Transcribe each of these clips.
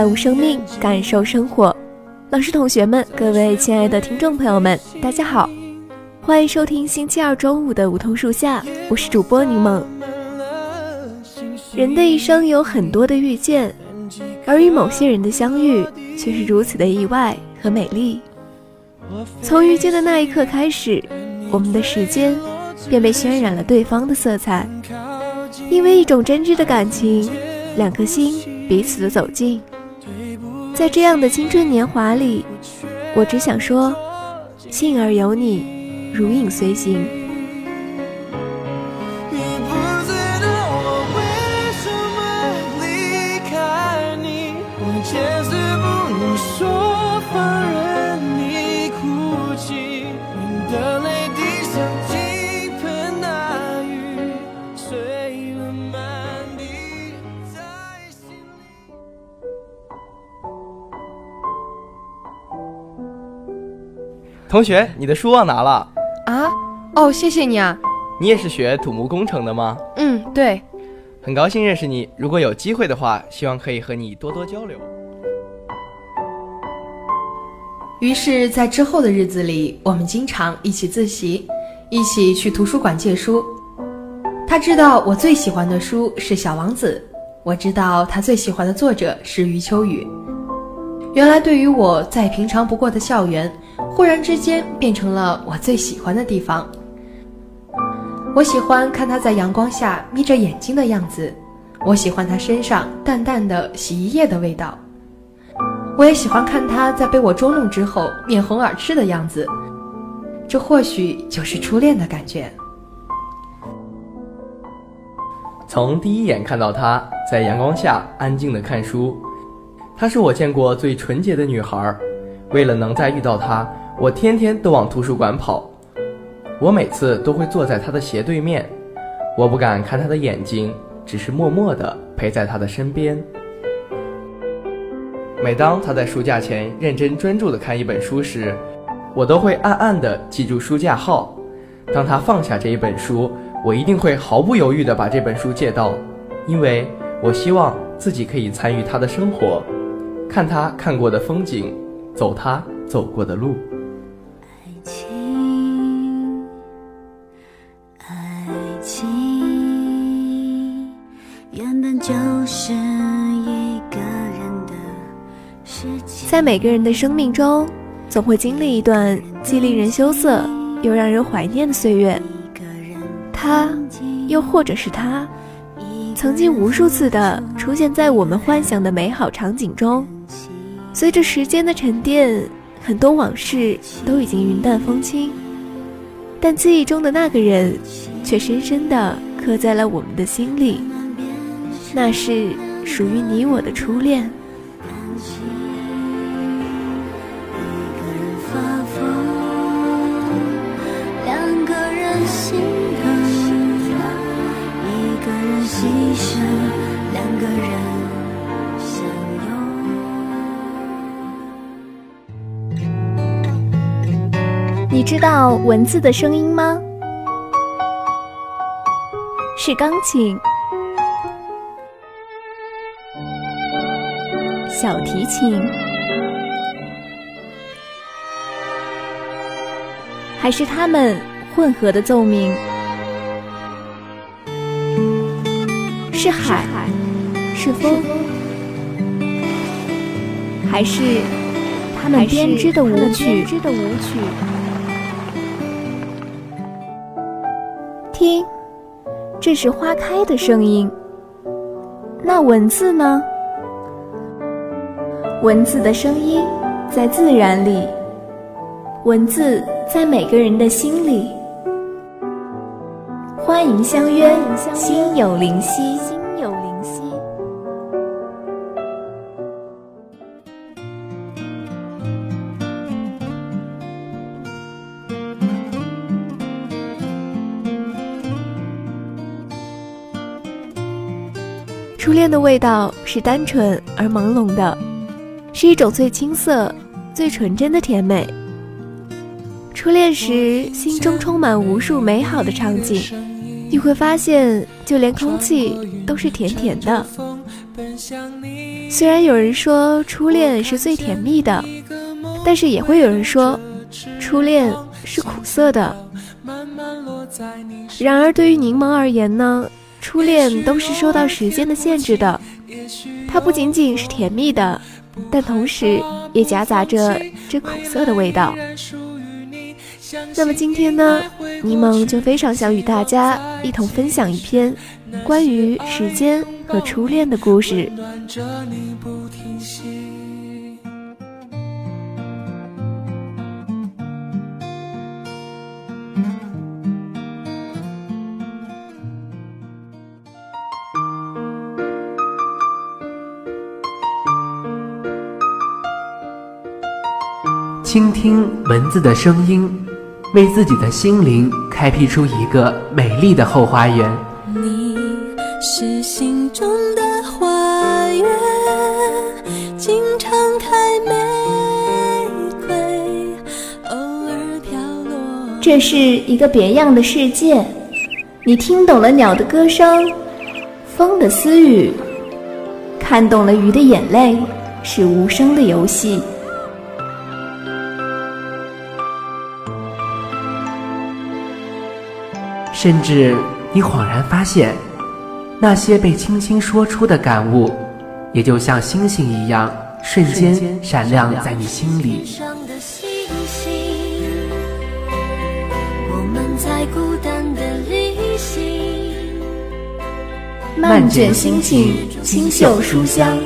感悟生命，感受生活。老师、同学们，各位亲爱的听众朋友们，大家好，欢迎收听星期二中午的梧桐树下，我是主播柠檬。人的一生有很多的遇见，而与某些人的相遇却是如此的意外和美丽。从遇见的那一刻开始，我们的时间便被渲染了对方的色彩，因为一种真挚的感情，两颗心彼此的走近。在这样的青春年华里，我只想说，幸而有你，如影随形。同学，你的书忘拿了啊！哦，谢谢你啊。你也是学土木工程的吗？嗯，对。很高兴认识你。如果有机会的话，希望可以和你多多交流。于是，在之后的日子里，我们经常一起自习，一起去图书馆借书。他知道我最喜欢的书是《小王子》，我知道他最喜欢的作者是余秋雨。原来，对于我再平常不过的校园。忽然之间变成了我最喜欢的地方。我喜欢看他在阳光下眯着眼睛的样子，我喜欢他身上淡淡的洗衣液的味道，我也喜欢看他在被我捉弄之后面红耳赤的样子。这或许就是初恋的感觉。从第一眼看到他在阳光下安静的看书，她是我见过最纯洁的女孩。为了能再遇到她。我天天都往图书馆跑，我每次都会坐在她的斜对面，我不敢看她的眼睛，只是默默地陪在她的身边。每当他在书架前认真专注地看一本书时，我都会暗暗地记住书架号。当他放下这一本书，我一定会毫不犹豫地把这本书借到，因为我希望自己可以参与他的生活，看他看过的风景，走他走过的路。爱情，爱情，原本就是一个人的在每个人的生命中，总会经历一段既令人羞涩又让人怀念的岁月。他，又或者是他，曾经无数次的出现在我们幻想的美好场景中。随着时间的沉淀，很多往事都已经云淡风轻，但记忆中的那个人，却深深的刻在了我们的心里。那是属于你我的初恋。你知道文字的声音吗？是钢琴、小提琴，还是它们混合的奏鸣？是海，是风，还是他们编织的舞曲？听，这是花开的声音。那文字呢？文字的声音在自然里，文字在每个人的心里。欢迎相约，心有灵犀。恋的味道是单纯而朦胧的，是一种最青涩、最纯真的甜美。初恋时，心中充满无数美好的场景，你会发现，就连空气都是甜甜的。虽然有人说初恋是最甜蜜的，但是也会有人说，初恋是苦涩的。然而，对于柠檬而言呢？初恋都是受到时间的限制的，它不仅仅是甜蜜的，但同时也夹杂着这苦涩的味道。那么今天呢，柠檬就非常想与大家一同分享一篇关于时间和初恋的故事。暖着你不停歇倾听文字的声音，为自己的心灵开辟出一个美丽的后花园。你是心中的花园，经常开玫瑰，偶尔飘落。这是一个别样的世界，你听懂了鸟的歌声，风的私语，看懂了鱼的眼泪，是无声的游戏。甚至你恍然发现，那些被轻轻说出的感悟，也就像星星一样，瞬间闪亮在你心里。漫卷星星，清秀书香。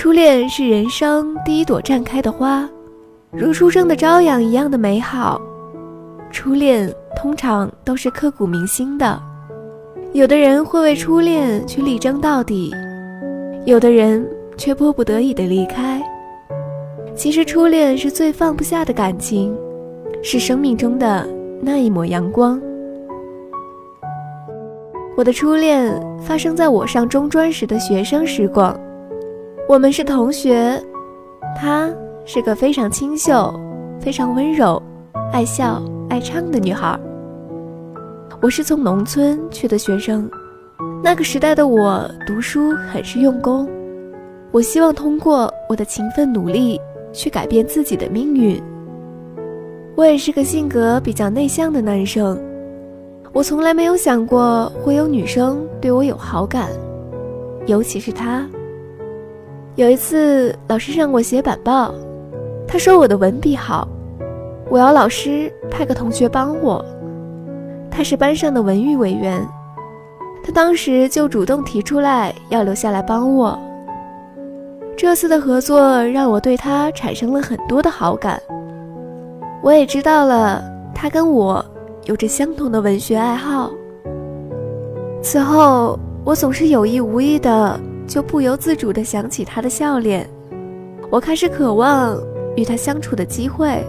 初恋是人生第一朵绽开的花，如初生的朝阳一样的美好。初恋通常都是刻骨铭心的，有的人会为初恋去力争到底，有的人却迫不得已的离开。其实初恋是最放不下的感情，是生命中的那一抹阳光。我的初恋发生在我上中专时的学生时光。我们是同学，她是个非常清秀、非常温柔、爱笑爱唱的女孩。我是从农村去的学生，那个时代的我读书很是用功。我希望通过我的勤奋努力去改变自己的命运。我也是个性格比较内向的男生，我从来没有想过会有女生对我有好感，尤其是她。有一次，老师让我写板报，他说我的文笔好，我要老师派个同学帮我。他是班上的文娱委员，他当时就主动提出来要留下来帮我。这次的合作让我对他产生了很多的好感，我也知道了他跟我有着相同的文学爱好。此后，我总是有意无意的。就不由自主地想起他的笑脸，我开始渴望与他相处的机会。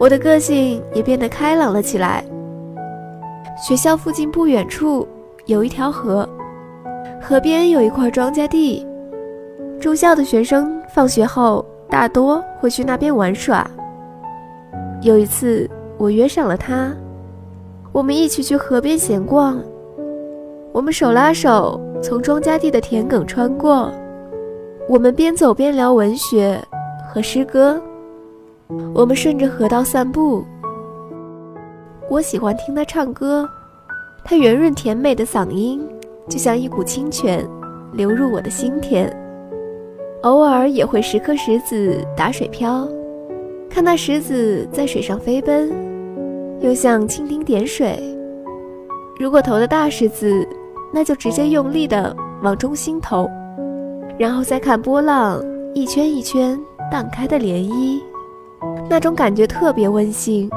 我的个性也变得开朗了起来。学校附近不远处有一条河，河边有一块庄稼地，住校的学生放学后大多会去那边玩耍。有一次，我约上了他，我们一起去河边闲逛。我们手拉手从庄稼地的田埂穿过，我们边走边聊文学和诗歌。我们顺着河道散步。我喜欢听他唱歌，他圆润甜美的嗓音就像一股清泉，流入我的心田。偶尔也会拾颗石子打水漂，看那石子在水上飞奔，又像蜻蜓点水。如果投的大石子，那就直接用力的往中心投，然后再看波浪一圈一圈荡开的涟漪，那种感觉特别温馨、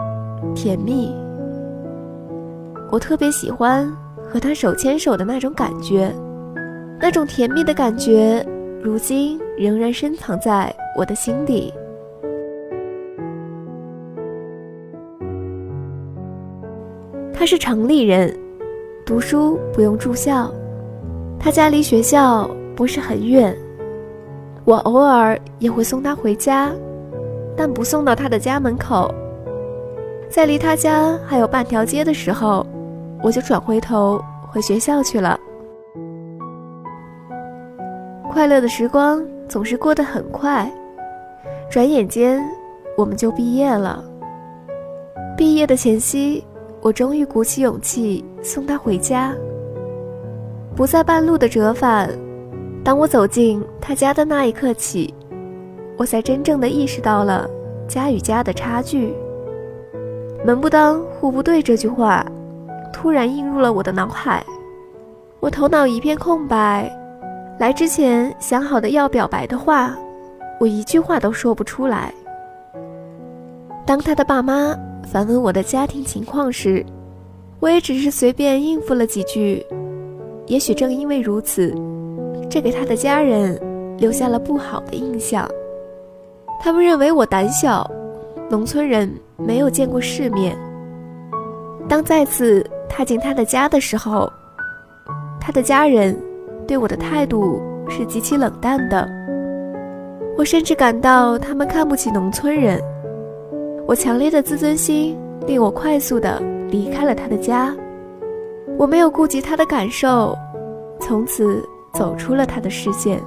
甜蜜。我特别喜欢和他手牵手的那种感觉，那种甜蜜的感觉，如今仍然深藏在我的心底。他是城里人。读书不用住校，他家离学校不是很远，我偶尔也会送他回家，但不送到他的家门口。在离他家还有半条街的时候，我就转回头回学校去了。快乐的时光总是过得很快，转眼间我们就毕业了。毕业的前夕。我终于鼓起勇气送他回家，不在半路的折返。当我走进他家的那一刻起，我才真正的意识到了家与家的差距。门不当户不对这句话，突然映入了我的脑海。我头脑一片空白，来之前想好的要表白的话，我一句话都说不出来。当他的爸妈。反问我的家庭情况时，我也只是随便应付了几句。也许正因为如此，这给他的家人留下了不好的印象。他们认为我胆小，农村人没有见过世面。当再次踏进他的家的时候，他的家人对我的态度是极其冷淡的。我甚至感到他们看不起农村人。我强烈的自尊心令我快速的离开了他的家，我没有顾及他的感受，从此走出了他的视线。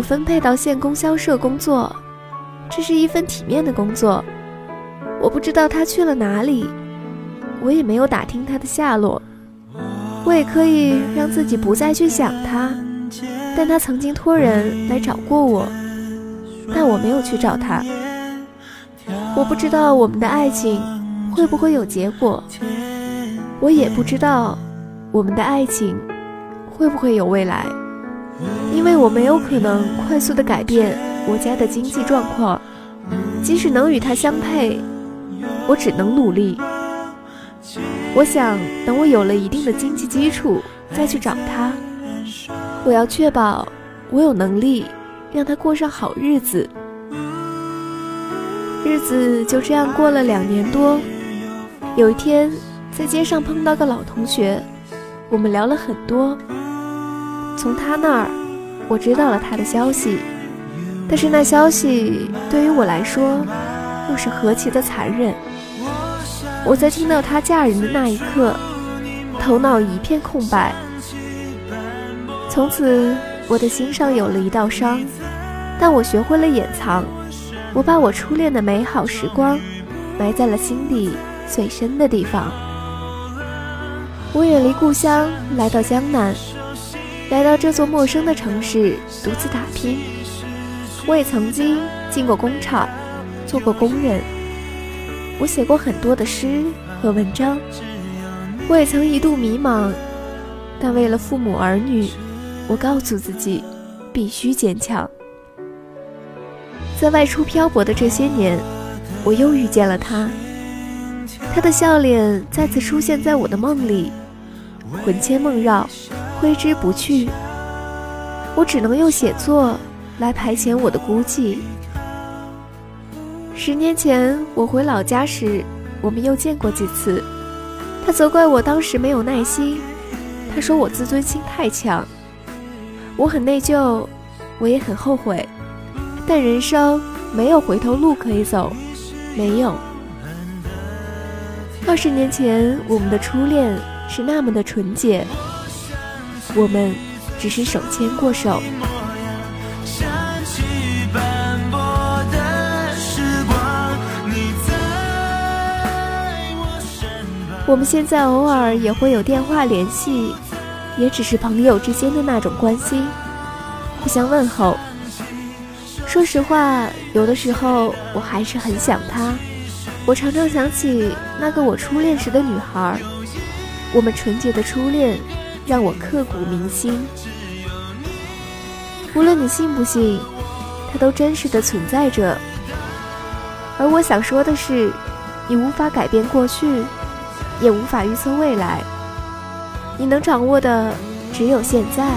我分配到县供销社工作，这是一份体面的工作。我不知道他去了哪里，我也没有打听他的下落。我也可以让自己不再去想他，但他曾经托人来找过我，但我没有去找他。我不知道我们的爱情会不会有结果，我也不知道我们的爱情会不会有未来。因为我没有可能快速的改变我家的经济状况，即使能与他相配，我只能努力。我想等我有了一定的经济基础再去找他。我要确保我有能力让他过上好日子。日子就这样过了两年多。有一天在街上碰到个老同学，我们聊了很多。从他那儿。我知道了他的消息，但是那消息对于我来说又是何其的残忍。我在听到他嫁人的那一刻，头脑一片空白。从此，我的心上有了一道伤，但我学会了掩藏。我把我初恋的美好时光埋在了心底最深的地方。我远离故乡，来到江南。来到这座陌生的城市，独自打拼。我也曾经进过工厂，做过工人。我写过很多的诗和文章。我也曾一度迷茫，但为了父母儿女，我告诉自己，必须坚强。在外出漂泊的这些年，我又遇见了他。他的笑脸再次出现在我的梦里，魂牵梦绕。挥之不去，我只能用写作来排遣我的孤寂。十年前我回老家时，我们又见过几次。他责怪我当时没有耐心，他说我自尊心太强。我很内疚，我也很后悔，但人生没有回头路可以走，没有。二十年前我们的初恋是那么的纯洁，我们只是手牵过手。我们现在偶尔也会有电话联系，也只是朋友之间的那种关心，互相问候。说实话，有的时候我还是很想他。我常常想起那个我初恋时的女孩，我们纯洁的初恋让我刻骨铭心。无论你信不信，它都真实的存在着。而我想说的是，你无法改变过去。也无法预测未来，你能掌握的只有现在。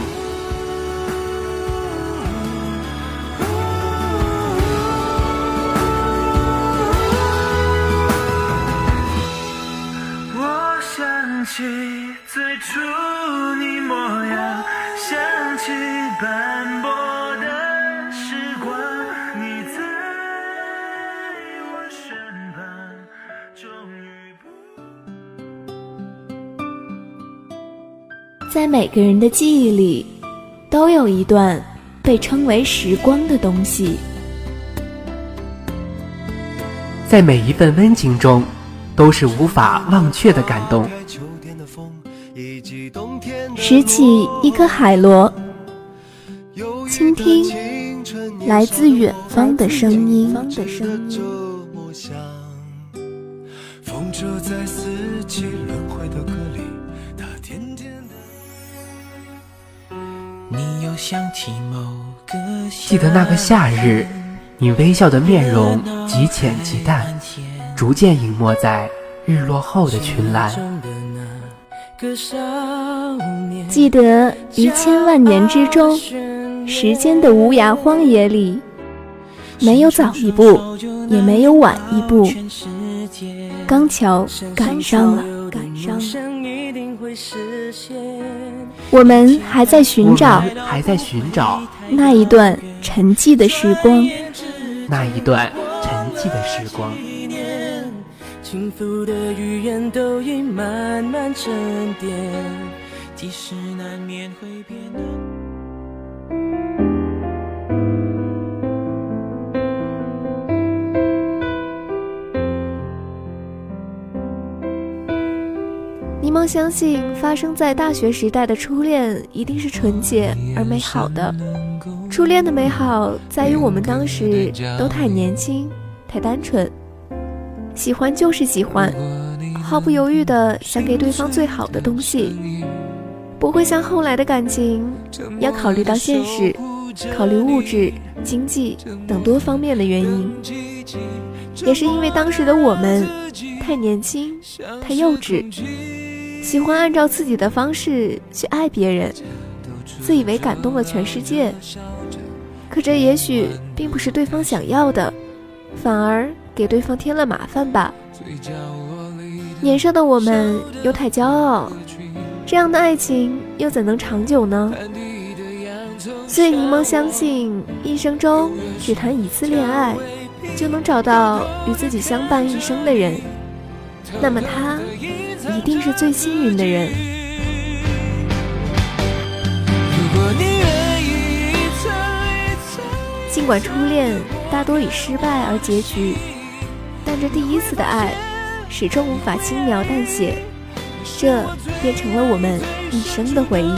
在每个人的记忆里，都有一段被称为时光的东西。在每一份温情中，都是无法忘却的感动。拾起一颗海螺，倾听来自远方的声音。风车在四季轮回的歌里，记得那个夏日，你微笑的面容极浅极淡，逐渐隐没在日落后的群岚。记得于千万年之中，时间的无涯荒野里，没有早一步，也没有晚一步，刚巧赶上了，赶上了。我们还在寻找，还在寻找那一段沉寂的时光，那一段沉寂的时光。幸福的语言都已慢慢沉淀，即使难免会变得。柠檬相信，发生在大学时代的初恋一定是纯洁而美好的。初恋的美好在于我们当时都太年轻、太单纯，喜欢就是喜欢，毫不犹豫的想给对方最好的东西，不会像后来的感情，要考虑到现实，考虑物质、经济等多方面的原因。也是因为当时的我们太年轻、太幼稚。喜欢按照自己的方式去爱别人，自以为感动了全世界。可这也许并不是对方想要的，反而给对方添了麻烦吧。年少的我们又太骄傲，这样的爱情又怎能长久呢？所以柠檬相信，一生中只谈一次恋爱，就能找到与自己相伴一生的人。那么他。一定是最幸运的人。尽管初恋大多以失败而结局，但这第一次的爱始终无法轻描淡写，这变成了我们一生的回忆。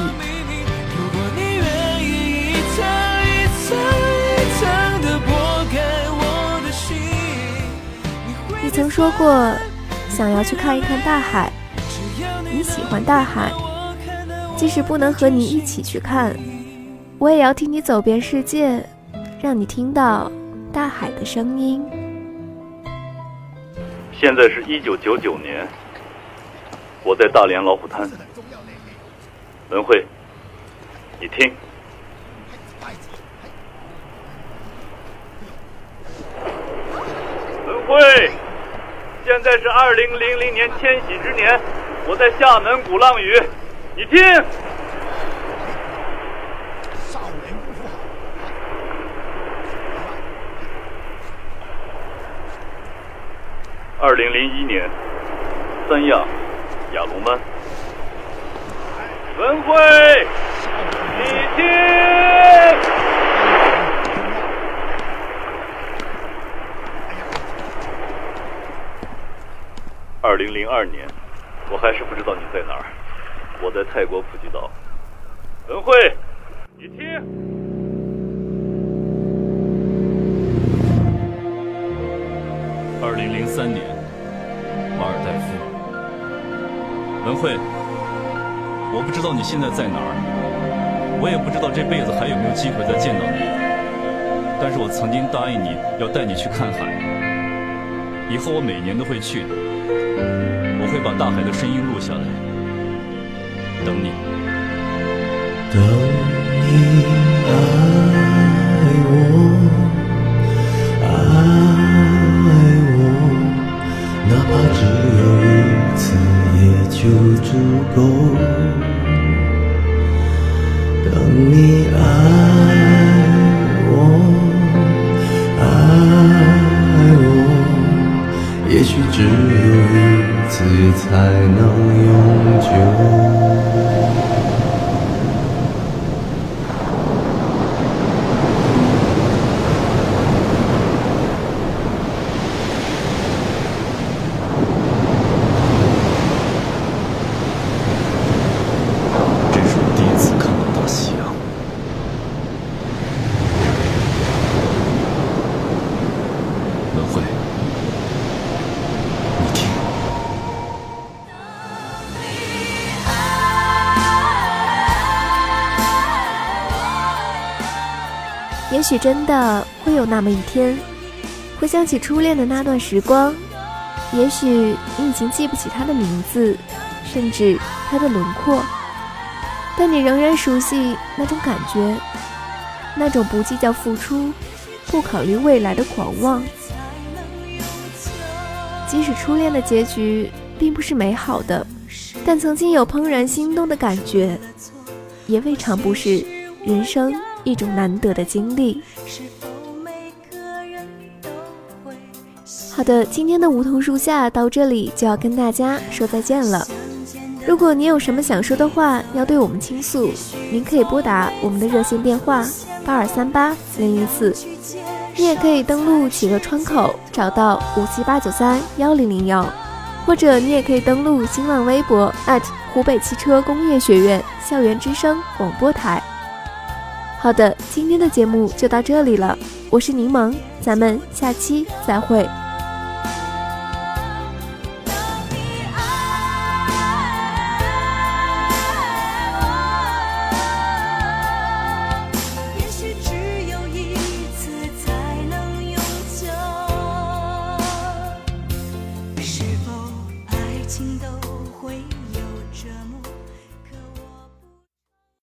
你曾说过，想要去看一看大海。你喜欢大海，即使不能和你一起去看，我也要听你走遍世界，让你听到大海的声音。现在是一九九九年，我在大连老虎滩。文慧，你听。文慧，现在是二零零零年千禧之年。我在厦门鼓浪屿，你听。二零零一年，三亚，亚龙湾，文慧，你听。二零零二年，我还是不知道你在哪儿，我在泰国普吉岛。文慧，你听。二零零三年，马尔代夫。文慧，我不知道你现在在哪儿，我也不知道这辈子还有没有机会再见到你。但是我曾经答应你要带你去看海，以后我每年都会去。会把大海的声音录下来，等你。等你爱我，爱我，哪怕只有一次也就足够。等你爱也许真的会有那么一天，回想起初恋的那段时光，也许你已经记不起他的名字，甚至他的轮廓，但你仍然熟悉那种感觉，那种不计较付出、不考虑未来的狂妄。即使初恋的结局并不是美好的，但曾经有怦然心动的感觉，也未尝不是人生一种难得的经历。好的，今天的梧桐树下到这里就要跟大家说再见了。如果您有什么想说的话要对我们倾诉，您可以拨打我们的热线电话八二三八零零四，你也可以登录企鹅窗口找到五七八九三幺零零幺，或者你也可以登录新浪微博湖北汽车工业学院校园之声广播台。好的，今天的节目就到这里了，我是柠檬，咱们下期再会。